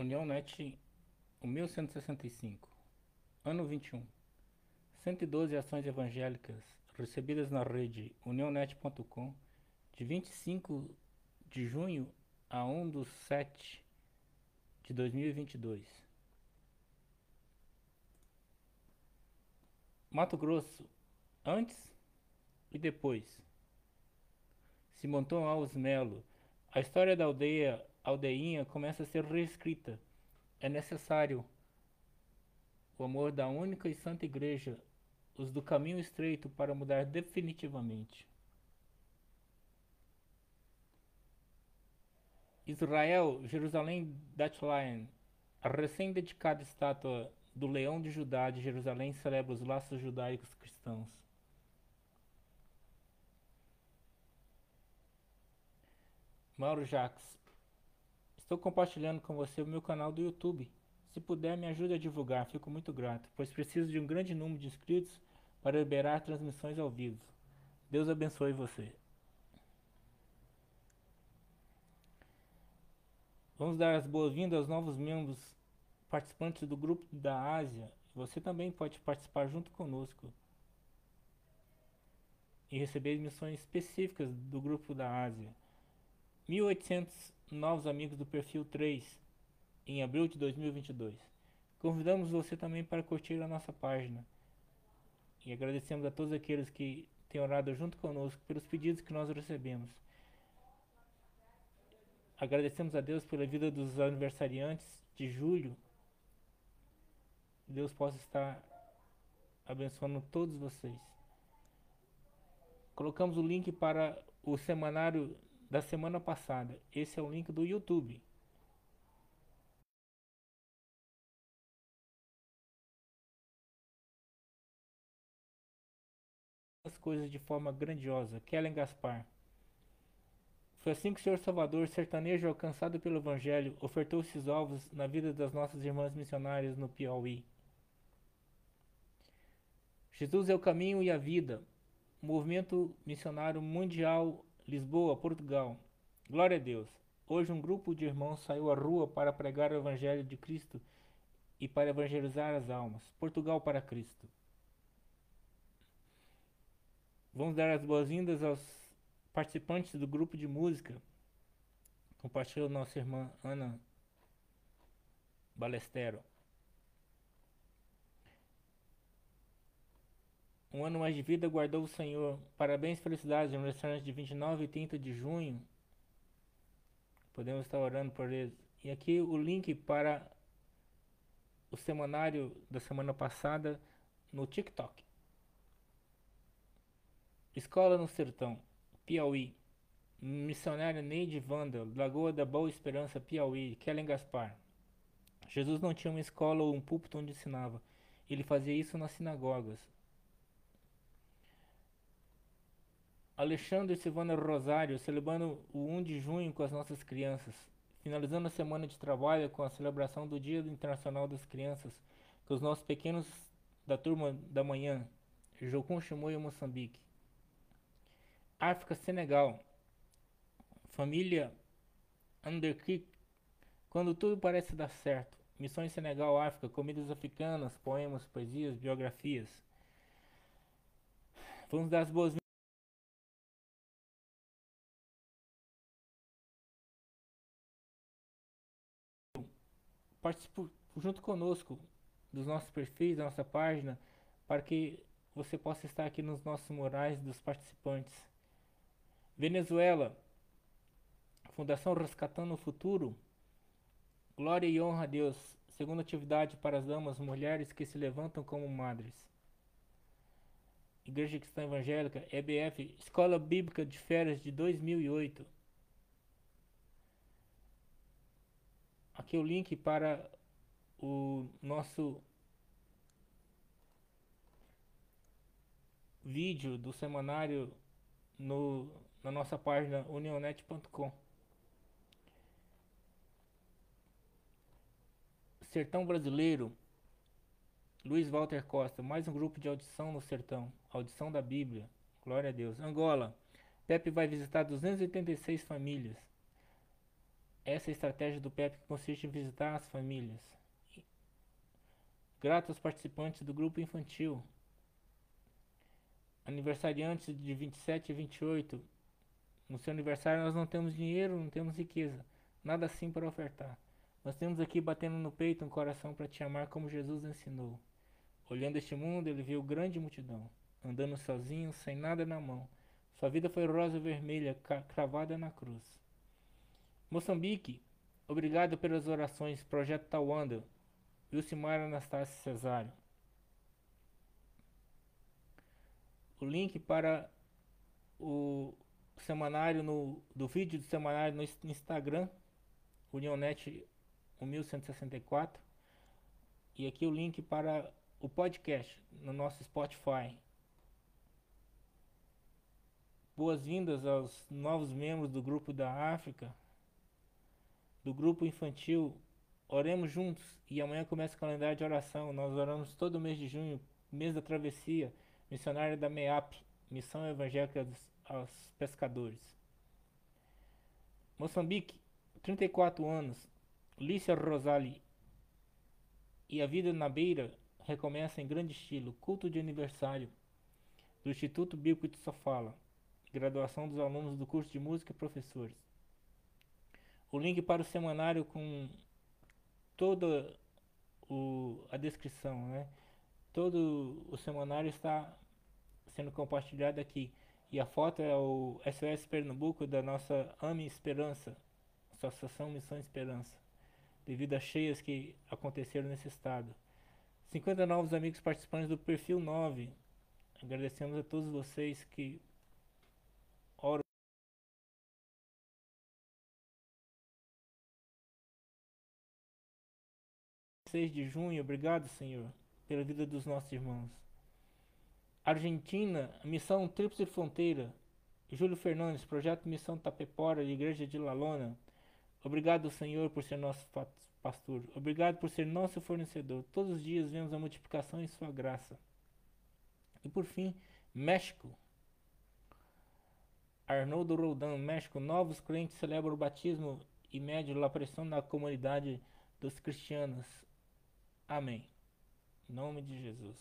União Net 1165. Ano 21. 112 ações evangélicas recebidas na rede unionet.com de 25 de junho a 1 do 7 de 2022. Mato Grosso, antes e depois. Simonton Alves Melo. A história da aldeia, aldeinha começa a ser reescrita. É necessário o amor da única e santa igreja, os do caminho estreito para mudar definitivamente. Israel, Jerusalém, Datline, a recém-dedicada estátua do Leão de Judá de Jerusalém celebra os laços judaicos cristãos. Mauro Jacques, estou compartilhando com você o meu canal do YouTube. Se puder, me ajude a divulgar, fico muito grato, pois preciso de um grande número de inscritos para liberar transmissões ao vivo. Deus abençoe você. Vamos dar as boas-vindas aos novos membros participantes do grupo da Ásia. Você também pode participar junto conosco e receber missões específicas do grupo da Ásia. 1800 novos amigos do perfil 3 em abril de 2022. Convidamos você também para curtir a nossa página. E agradecemos a todos aqueles que têm orado junto conosco pelos pedidos que nós recebemos. Agradecemos a Deus pela vida dos aniversariantes de julho. Deus possa estar abençoando todos vocês. Colocamos o link para o semanário da semana passada. Esse é o link do YouTube. as coisas de forma grandiosa. Kellen Gaspar. Foi assim que o Senhor Salvador, sertanejo alcançado pelo Evangelho, ofertou esses ovos na vida das nossas irmãs missionárias no Piauí. Jesus é o caminho e a vida. Movimento Missionário Mundial, Lisboa, Portugal. Glória a Deus. Hoje um grupo de irmãos saiu à rua para pregar o Evangelho de Cristo e para evangelizar as almas. Portugal para Cristo. Vamos dar as boas-vindas aos participantes do grupo de música. Compartilhou nossa irmã Ana Balestero. Um ano mais de vida guardou o Senhor. Parabéns, felicidades, aniversário de 29 e 30 de junho. Podemos estar orando por eles. E aqui o link para o semanário da semana passada no TikTok. Escola no Sertão, Piauí. Missionária Neide Vandel, Lagoa da Boa Esperança, Piauí. Kellen Gaspar. Jesus não tinha uma escola ou um púlpito onde ensinava. Ele fazia isso nas sinagogas. Alexandre Silvana Rosário, celebrando o 1 de junho com as nossas crianças. Finalizando a semana de trabalho com a celebração do Dia Internacional das Crianças, com os nossos pequenos da turma da manhã, Jocum Chimoio, Moçambique. África, Senegal. Família Underkirk. Quando tudo parece dar certo. Missões Senegal, África, comidas africanas, poemas, poesias, biografias. Vamos dar as boas Participe junto conosco dos nossos perfis, da nossa página, para que você possa estar aqui nos nossos murais dos participantes. Venezuela, Fundação Rescatando o Futuro, Glória e honra a Deus, segunda atividade para as damas, mulheres que se levantam como madres. Igreja Cristã Evangélica, EBF, Escola Bíblica de Férias de 2008. Aqui o link para o nosso vídeo do semanário no na nossa página unionet.com. Sertão Brasileiro, Luiz Walter Costa, mais um grupo de audição no Sertão, audição da Bíblia, glória a Deus. Angola, Pepe vai visitar 286 famílias. Essa é estratégia do PEP consiste em visitar as famílias. Grato aos participantes do grupo infantil. Aniversariantes de 27 e 28. No seu aniversário nós não temos dinheiro, não temos riqueza, nada assim para ofertar. Nós temos aqui batendo no peito um coração para te amar como Jesus ensinou. Olhando este mundo, ele viu grande multidão, andando sozinho, sem nada na mão. Sua vida foi rosa vermelha, cravada na cruz. Moçambique, obrigado pelas orações. Projeto Tawanda, Wilcimar Anastácio Cesário. O link para o semanário no, do vídeo do semanário no Instagram, Unionet 1164. E aqui o link para o podcast no nosso Spotify. Boas-vindas aos novos membros do grupo da África, do grupo infantil. Oremos juntos e amanhã começa o calendário de oração. Nós oramos todo mês de junho, mês da travessia, missionária da MEAP, Missão Evangélica aos Pescadores. Moçambique, 34 anos, Lícia Rosali. E a vida na beira recomeça em grande estilo. Culto de aniversário do Instituto Bíblico de Sofala. Graduação dos alunos do curso de música e professores. O link para o semanário com toda o, a descrição, né? Todo o semanário está sendo compartilhado aqui. E a foto é o SOS Pernambuco da nossa AME Esperança, Associação Missão Esperança, devido às cheias que aconteceram nesse estado. 50 novos amigos participantes do perfil 9. Agradecemos a todos vocês que 6 de junho, obrigado, Senhor, pela vida dos nossos irmãos. Argentina, Missão Tríplice Fronteira. Júlio Fernandes, Projeto Missão Tapepora, Igreja de Lalona. Obrigado, Senhor, por ser nosso pastor. Obrigado por ser nosso fornecedor. Todos os dias vemos a multiplicação em sua graça. E por fim, México. Arnoldo Roldan, México. Novos clientes celebram o batismo e mede a pressão na comunidade dos cristianos. Amém. Em nome de Jesus.